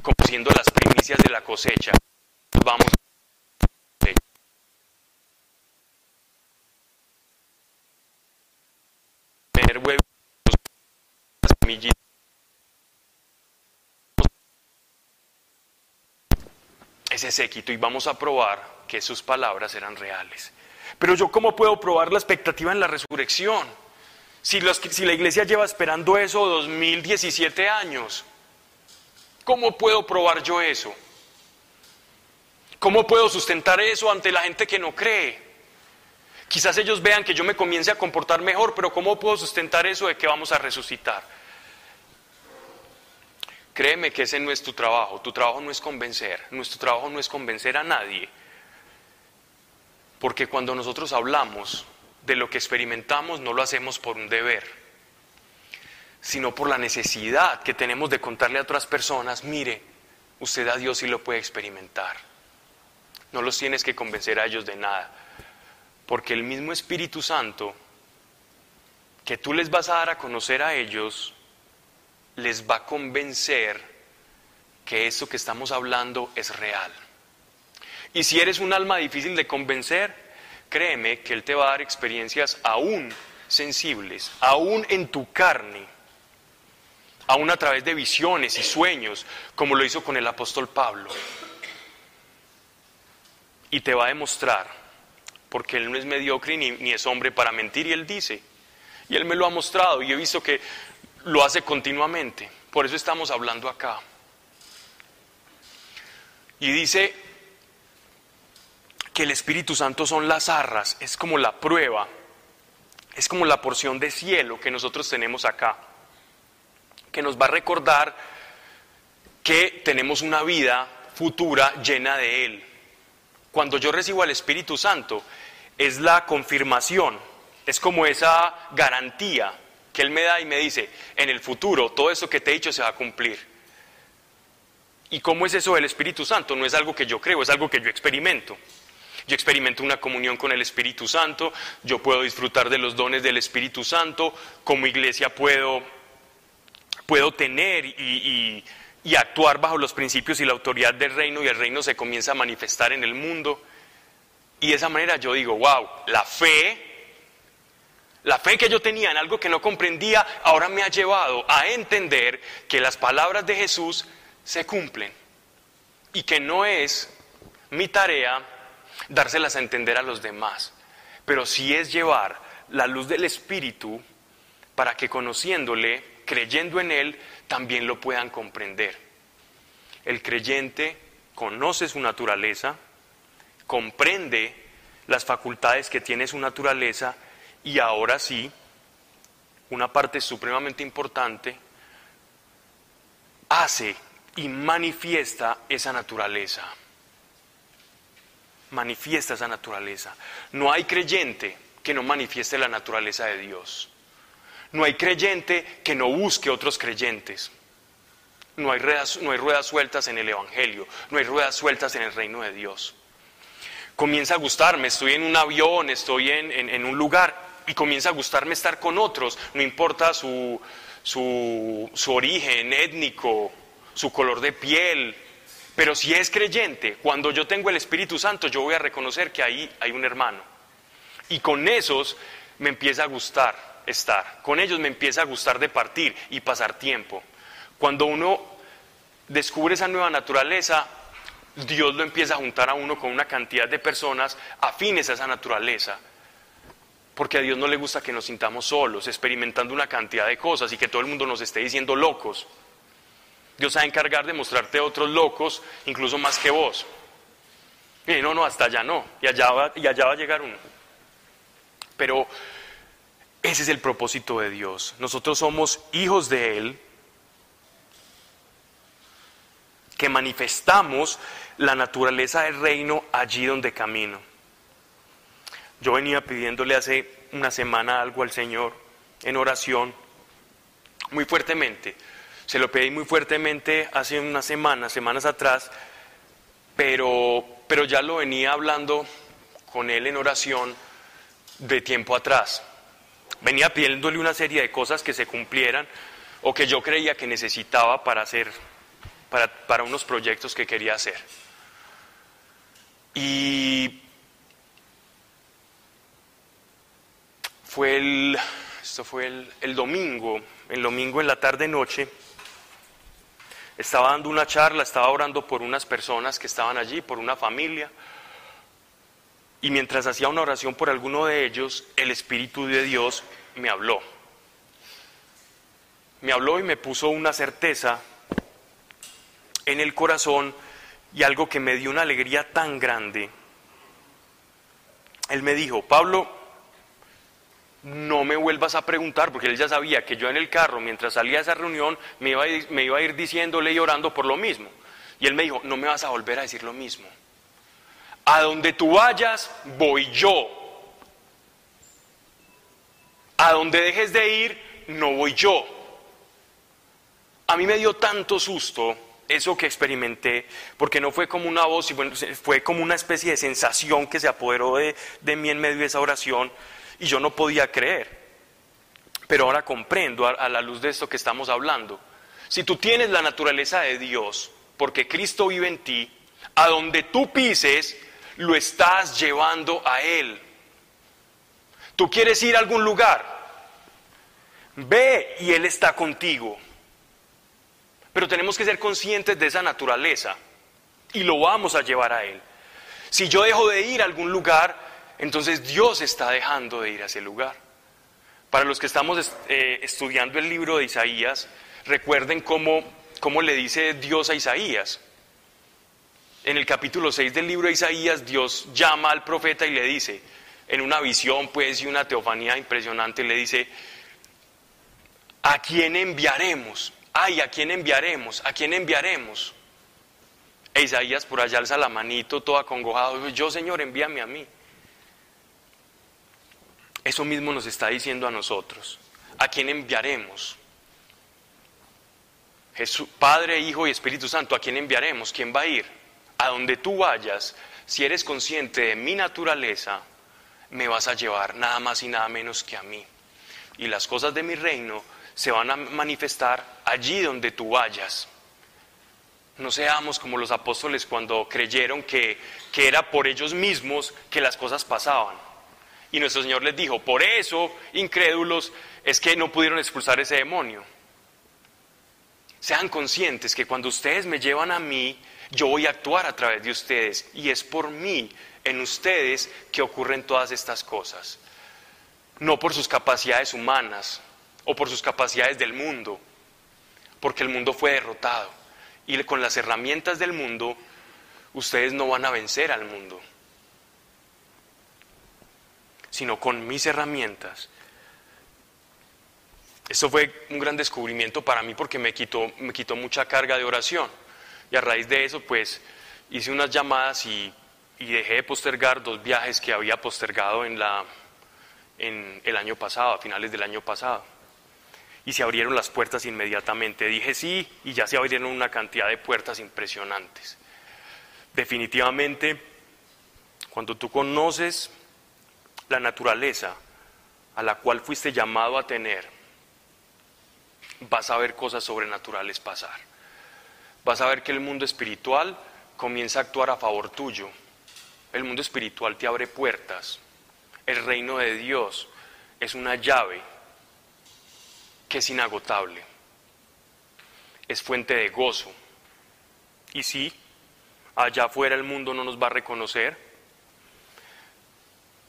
como siendo las primicias de la cosecha, vamos ese séquito y vamos a probar que sus palabras eran reales. Pero yo cómo puedo probar la expectativa en la resurrección? Si, si la iglesia lleva esperando eso 2017 años, ¿cómo puedo probar yo eso? ¿Cómo puedo sustentar eso ante la gente que no cree? Quizás ellos vean que yo me comience a comportar mejor, pero ¿cómo puedo sustentar eso de que vamos a resucitar? Créeme que ese no es tu trabajo, tu trabajo no es convencer, nuestro trabajo no es convencer a nadie. Porque cuando nosotros hablamos de lo que experimentamos, no lo hacemos por un deber, sino por la necesidad que tenemos de contarle a otras personas, mire, usted a Dios sí lo puede experimentar. No los tienes que convencer a ellos de nada porque el mismo Espíritu Santo que tú les vas a dar a conocer a ellos, les va a convencer que eso que estamos hablando es real. Y si eres un alma difícil de convencer, créeme que Él te va a dar experiencias aún sensibles, aún en tu carne, aún a través de visiones y sueños, como lo hizo con el apóstol Pablo. Y te va a demostrar porque Él no es mediocre ni, es hombre para mentir, y Él dice, y Él me lo ha mostrado, y he visto que lo hace continuamente, por eso estamos hablando acá. Y dice que el Espíritu Santo son las arras, es como la prueba, es como la porción de cielo que nosotros tenemos acá, que nos va a recordar que tenemos una vida futura llena de Él. Cuando yo recibo al Espíritu Santo, es la confirmación, es como esa garantía que Él me da y me dice, en el futuro todo eso que te he dicho se va a cumplir. ¿Y cómo es eso del Espíritu Santo? No es algo que yo creo, es algo que yo experimento. Yo experimento una comunión con el Espíritu Santo, yo puedo disfrutar de los dones del Espíritu Santo, como iglesia puedo, puedo tener y, y actuar bajo los principios y la autoridad del reino y el reino se comienza a manifestar en el mundo. Y de esa manera yo digo, wow, la fe, la fe que yo tenía en algo que no comprendía, ahora me ha llevado a entender que las palabras de Jesús se cumplen y que no es mi tarea dárselas a entender a los demás, pero sí es llevar la luz del Espíritu para que conociéndole, creyendo en Él, también lo puedan comprender. El creyente conoce su naturaleza, comprende las facultades que tiene su naturaleza y ahora sí, una parte supremamente importante, hace y manifiesta esa naturaleza. Manifiesta esa naturaleza. No hay creyente que no manifieste la naturaleza de Dios. No hay creyente que no busque otros creyentes. No hay, ruedas, no hay ruedas sueltas en el Evangelio, no hay ruedas sueltas en el reino de Dios. Comienza a gustarme, estoy en un avión, estoy en, un lugar y comienza a gustarme estar con otros, no importa su, su, su origen étnico, su color de piel, pero si es creyente, cuando yo tengo el Espíritu Santo, yo voy a reconocer que ahí hay un hermano. Y con esos me empieza a gustar estar. Con ellos me empieza a gustar de partir y pasar tiempo. Cuando uno descubre esa nueva naturaleza, Dios lo empieza a juntar a uno con una cantidad de personas afines a esa naturaleza. Porque a Dios no le gusta que nos sintamos solos, experimentando una cantidad de cosas y que todo el mundo nos esté diciendo locos. Dios va a encargar de mostrarte a otros locos, incluso más que vos. Y no, no, hasta allá no. Y allá va, y allá va a llegar uno. Pero ese es el propósito de Dios. Nosotros somos hijos de Él que manifestamos la naturaleza del reino allí donde camino. Yo venía pidiéndole hace una semana algo al Señor en oración, muy fuertemente. Se lo pedí muy fuertemente hace unas semanas, semanas atrás, pero, pero ya lo venía hablando con Él en oración de tiempo atrás. Venía pidiéndole una serie de cosas que se cumplieran o que yo creía que necesitaba para hacer para, unos proyectos que quería hacer. Y fue el, esto fue el, el, domingo, el domingo en la tarde noche, estaba dando una charla, estaba orando por unas personas que estaban allí, por una familia, y mientras hacía una oración por alguno de ellos, el Espíritu de Dios me habló. Me habló y me puso una certeza en el corazón y algo que me dio una alegría tan grande. Él me dijo, Pablo, no me vuelvas a preguntar, porque él ya sabía que yo en el carro, mientras salía a esa reunión, me iba a ir, diciéndole y orando por lo mismo. Y él me dijo, no me vas a volver a decir lo mismo. A donde tú vayas, voy yo. A donde dejes de ir, no voy yo. A mí me dio tanto susto eso que experimenté, porque no fue como una voz, fue como una especie de sensación que se apoderó de, de mí en medio de esa oración y yo no podía creer. Pero ahora comprendo a, la luz de esto que estamos hablando. Si tú tienes la naturaleza de Dios, porque Cristo vive en ti, a donde tú pises, lo estás llevando a Él. Tú quieres ir a algún lugar, ve y Él está contigo. Pero tenemos que ser conscientes de esa naturaleza y lo vamos a llevar a Él. Si yo dejo de ir a algún lugar, entonces Dios está dejando de ir a ese lugar. Para los que estamos eh, estudiando el libro de Isaías, recuerden cómo, cómo le dice Dios a Isaías. En el capítulo 6 del libro de Isaías, Dios llama al profeta y le dice, en una visión pues y una teofanía impresionante, le dice, ¿a quién enviaremos? ay, ¿a quién enviaremos? ¿A quién enviaremos? E Isaías por allá alza la manito todo acongojado, yo Señor, envíame a mí. Eso mismo nos está diciendo a nosotros. ¿A quién enviaremos? Jesús, Padre, Hijo y Espíritu Santo, ¿a quién enviaremos? ¿Quién va a ir? A donde tú vayas, si eres consciente de mi naturaleza, me vas a llevar nada más y nada menos que a mí. Y las cosas de mi reino se van a manifestar allí donde tú vayas. No seamos como los apóstoles cuando creyeron que, que era por ellos mismos que las cosas pasaban. Y nuestro Señor les dijo, por eso, incrédulos, es que no pudieron expulsar ese demonio. Sean conscientes que cuando ustedes me llevan a mí, yo voy a actuar a través de ustedes. Y es por mí, en ustedes, que ocurren todas estas cosas. No por sus capacidades humanas, o por sus capacidades del mundo, porque el mundo fue derrotado. Y con las herramientas del mundo, ustedes no van a vencer al mundo, sino con mis herramientas. Eso fue un gran descubrimiento para mí porque me quitó, me quitó mucha carga de oración. Y a raíz de eso, pues hice unas llamadas y, dejé de postergar dos viajes que había postergado en, la, en el año pasado, a finales del año pasado. Y se abrieron las puertas inmediatamente. Dije sí y ya se abrieron una cantidad de puertas impresionantes. Definitivamente, cuando tú conoces la naturaleza a la cual fuiste llamado a tener, vas a ver cosas sobrenaturales pasar. Vas a ver que el mundo espiritual comienza a actuar a favor tuyo. El mundo espiritual te abre puertas. El reino de Dios es una llave que es inagotable. Es fuente de gozo. Y sí, allá afuera el mundo no nos va a reconocer.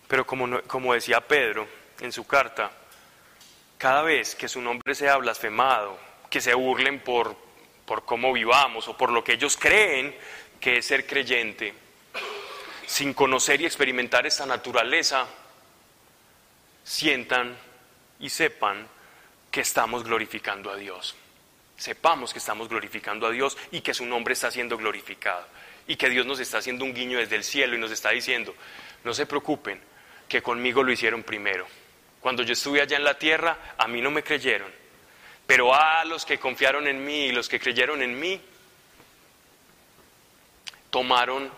Pero como, como decía Pedro en su carta, cada vez que su nombre sea blasfemado, que se burlen por, por cómo vivamos o por lo que ellos creen que es ser creyente, sin conocer y experimentar esta naturaleza, sientan y sepan que estamos glorificando a Dios. Sepamos que estamos glorificando a Dios y que su nombre está siendo glorificado. Y que Dios nos está haciendo un guiño desde el cielo y nos está diciendo, no se preocupen, que conmigo lo hicieron primero. Cuando yo estuve allá en la tierra, a mí no me creyeron. Pero a los que confiaron en mí y los que creyeron en mí, tomaron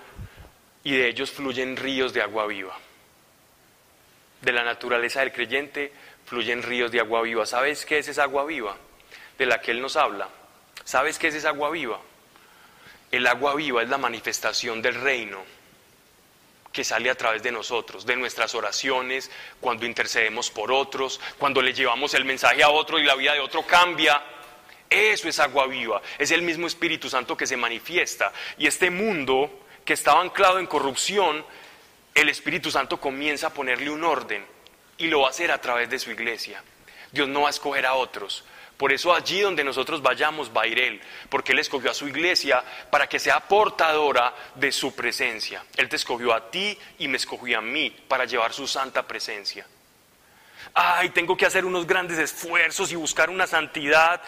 y de ellos fluyen ríos de agua viva. De la naturaleza del creyente fluyen ríos de agua viva. ¿Sabes qué es esa agua viva de la que Él nos habla? ¿Sabes qué es esa agua viva? El agua viva es la manifestación del reino que sale a través de nosotros, de nuestras oraciones, cuando intercedemos por otros, cuando le llevamos el mensaje a otro y la vida de otro cambia. Eso es agua viva, es el mismo Espíritu Santo que se manifiesta. Y este mundo que estaba anclado en corrupción, el Espíritu Santo comienza a ponerle un orden y lo va a hacer a través de su iglesia. Dios no va a escoger a otros, por eso allí donde nosotros vayamos va a ir Él, porque Él escogió a su iglesia para que sea portadora de su presencia. Él te escogió a ti y me escogió a mí para llevar su santa presencia. Ay, tengo que hacer unos grandes esfuerzos y buscar una santidad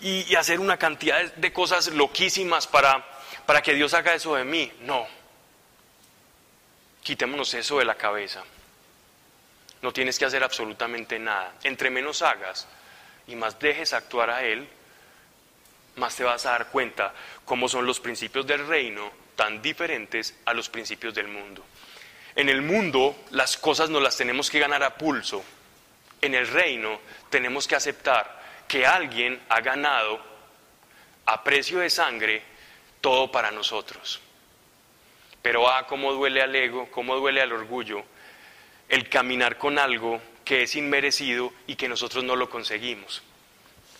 y, hacer una cantidad de cosas loquísimas para, para que Dios haga eso de mí. No. Quitémonos eso de la cabeza. No tienes que hacer absolutamente nada. Entre menos hagas, y más dejes actuar a Él, más te vas a dar cuenta cómo son los principios del reino tan diferentes a los principios del mundo. En el mundo las cosas no las tenemos que ganar a pulso. En el reino tenemos que aceptar que alguien ha ganado a precio de sangre todo para nosotros. Pero ah, cómo duele al ego, cómo duele al orgullo el caminar con algo que es inmerecido y que nosotros no lo conseguimos.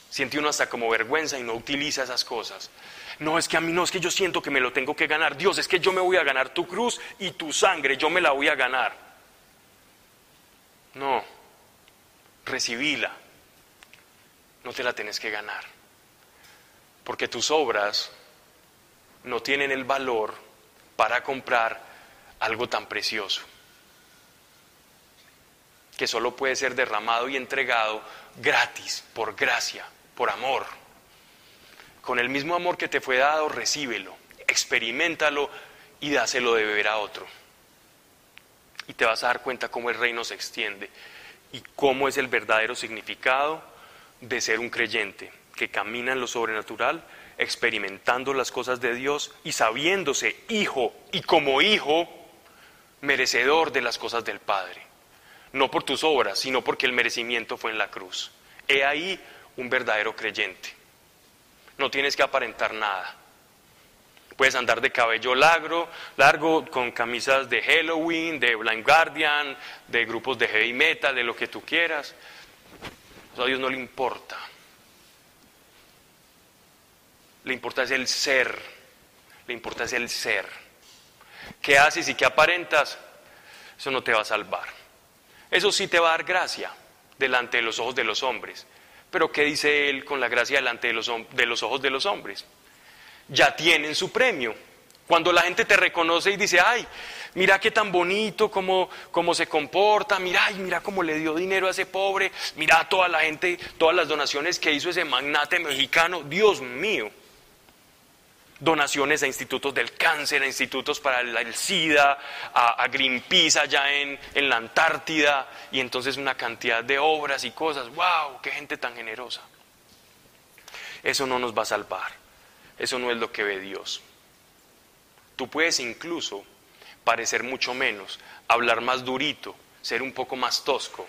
Siente uno hasta como vergüenza y no utiliza esas cosas. No, es que a mí no, es que yo siento que me lo tengo que ganar. Dios, es que yo me voy a ganar tu cruz y tu sangre, yo me la voy a ganar. No, recibíla. No te la tienes que ganar. Porque tus obras no tienen el valor para comprar algo tan precioso que solo puede ser derramado y entregado gratis, por gracia, por amor. Con el mismo amor que te fue dado, recíbelo, experimentalo y dáselo de beber a otro. Y te vas a dar cuenta cómo el reino se extiende y cómo es el verdadero significado de ser un creyente que camina en lo sobrenatural, experimentando las cosas de Dios y sabiéndose hijo y como hijo merecedor de las cosas del Padre no por tus obras, sino porque el merecimiento fue en la cruz. He ahí un verdadero creyente. No tienes que aparentar nada. Puedes andar de cabello largo, largo, con camisas de Halloween, de Blind Guardian, de grupos de heavy metal, de lo que tú quieras. A Dios no le importa. Le importa es el ser. Le importa es el ser. ¿Qué haces y qué aparentas? Eso no te va a salvar. Eso sí te va a dar gracia delante de los ojos de los hombres. Pero ¿qué dice él con la gracia delante de los, de los ojos de los hombres? Ya tienen su premio. Cuando la gente te reconoce y dice, ay, mira qué tan bonito, cómo, se comporta, mira, ay, mira cómo le dio dinero a ese pobre, mira a toda la gente, todas las donaciones que hizo ese magnate mexicano, Dios mío. Donaciones a institutos del cáncer, a institutos para el, SIDA, a, Greenpeace allá en, en la Antártida, y entonces una cantidad de obras y cosas. ¡Wow! ¡Qué gente tan generosa! Eso no nos va a salvar. Eso no es lo que ve Dios. Tú puedes incluso parecer mucho menos, hablar más durito, ser un poco más tosco,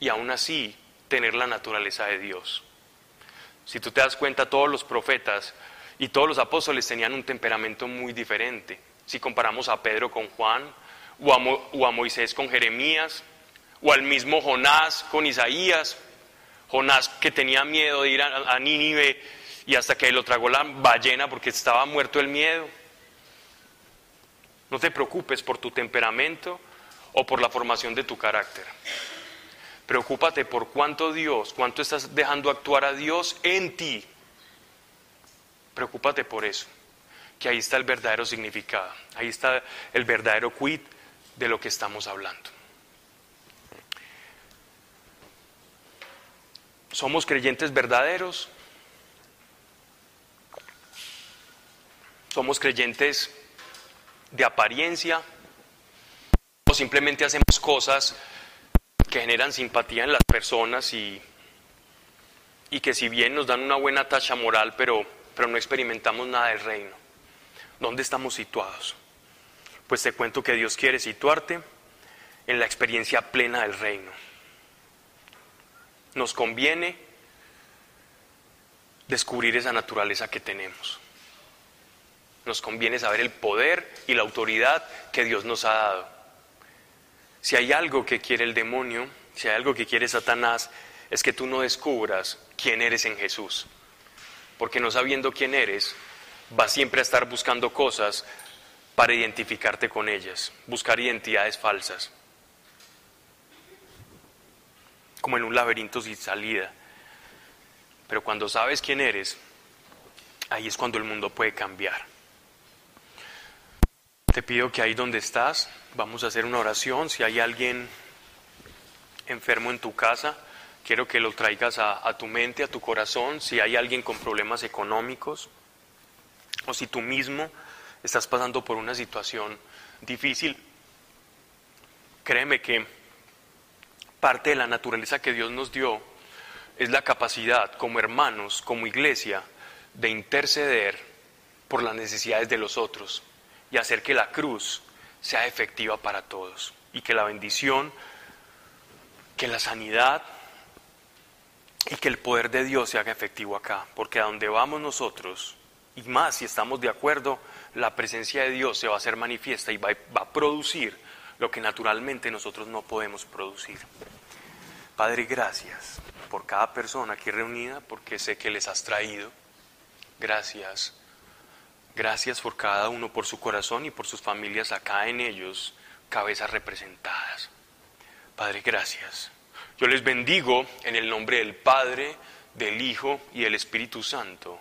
y aún así tener la naturaleza de Dios. Si tú te das cuenta, todos los profetas y todos los apóstoles tenían un temperamento muy diferente. Si comparamos a Pedro con Juan, o a, Moisés con Jeremías, o al mismo Jonás con Isaías, Jonás que tenía miedo de ir a, Nínive y hasta que lo tragó la ballena porque estaba muerto el miedo. No te preocupes por tu temperamento o por la formación de tu carácter. Preocúpate por cuánto Dios, cuánto estás dejando actuar a Dios en ti. Preocúpate por eso, que ahí está el verdadero significado, ahí está el verdadero quid de lo que estamos hablando. ¿Somos creyentes verdaderos? ¿Somos creyentes de apariencia? ¿O simplemente hacemos cosas que generan simpatía en las personas y, y que si bien nos dan una buena tacha moral, pero, pero no experimentamos nada del reino. ¿Dónde estamos situados? Pues te cuento que Dios quiere situarte en la experiencia plena del reino. Nos conviene descubrir esa naturaleza que tenemos. Nos conviene saber el poder y la autoridad que Dios nos ha dado. Si hay algo que quiere el demonio, si hay algo que quiere Satanás, es que tú no descubras quién eres en Jesús. Porque no sabiendo quién eres, vas siempre a estar buscando cosas para identificarte con ellas, buscar identidades falsas, como en un laberinto sin salida. Pero cuando sabes quién eres, ahí es cuando el mundo puede cambiar. Te pido que ahí donde estás, vamos a hacer una oración. Si hay alguien enfermo en tu casa, quiero que lo traigas a, tu mente, a tu corazón. Si hay alguien con problemas económicos, o si tú mismo estás pasando por una situación difícil, créeme que parte de la naturaleza que Dios nos dio es la capacidad como hermanos, como iglesia, de interceder por las necesidades de los otros y hacer que la cruz sea efectiva para todos y que la bendición, que la sanidad y que el poder de Dios se haga efectivo acá, porque a donde vamos nosotros, y más si estamos de acuerdo, la presencia de Dios se va a hacer manifiesta y va, va a producir lo que naturalmente nosotros no podemos producir. Padre, gracias por cada persona aquí reunida, porque sé que les has traído. Gracias Gracias por cada uno, por su corazón y por sus familias acá en ellos, cabezas representadas. Padre, gracias. Yo les bendigo en el nombre del Padre, del Hijo y del Espíritu Santo,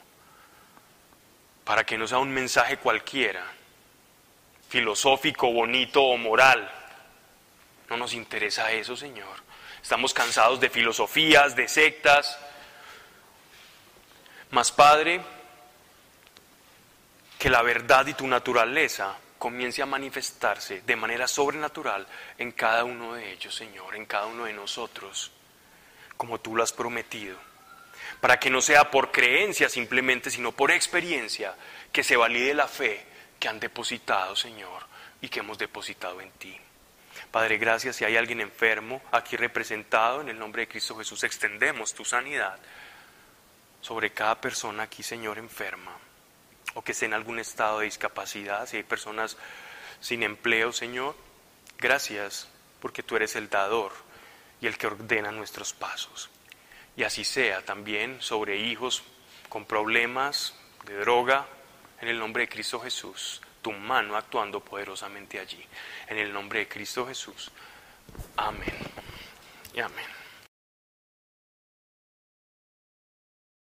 para que no sea un mensaje cualquiera, filosófico, bonito o moral. No nos interesa eso, Señor. Estamos cansados de filosofías, de sectas. Mas, Padre, que la verdad y tu naturaleza comience a manifestarse de manera sobrenatural en cada uno de ellos, Señor, en cada uno de nosotros, como tú lo has prometido, para que no sea por creencia simplemente, sino por experiencia, que se valide la fe que han depositado, Señor, y que hemos depositado en ti. Padre, gracias. Si hay alguien enfermo aquí representado, en el nombre de Cristo Jesús, extendemos tu sanidad sobre cada persona aquí, Señor, enferma o que esté en algún estado de discapacidad, si hay personas sin empleo, Señor, gracias porque tú eres el dador y el que ordena nuestros pasos. Y así sea también sobre hijos con problemas de droga, en el nombre de Cristo Jesús, tu mano actuando poderosamente allí. En el nombre de Cristo Jesús. Amén. Y amén.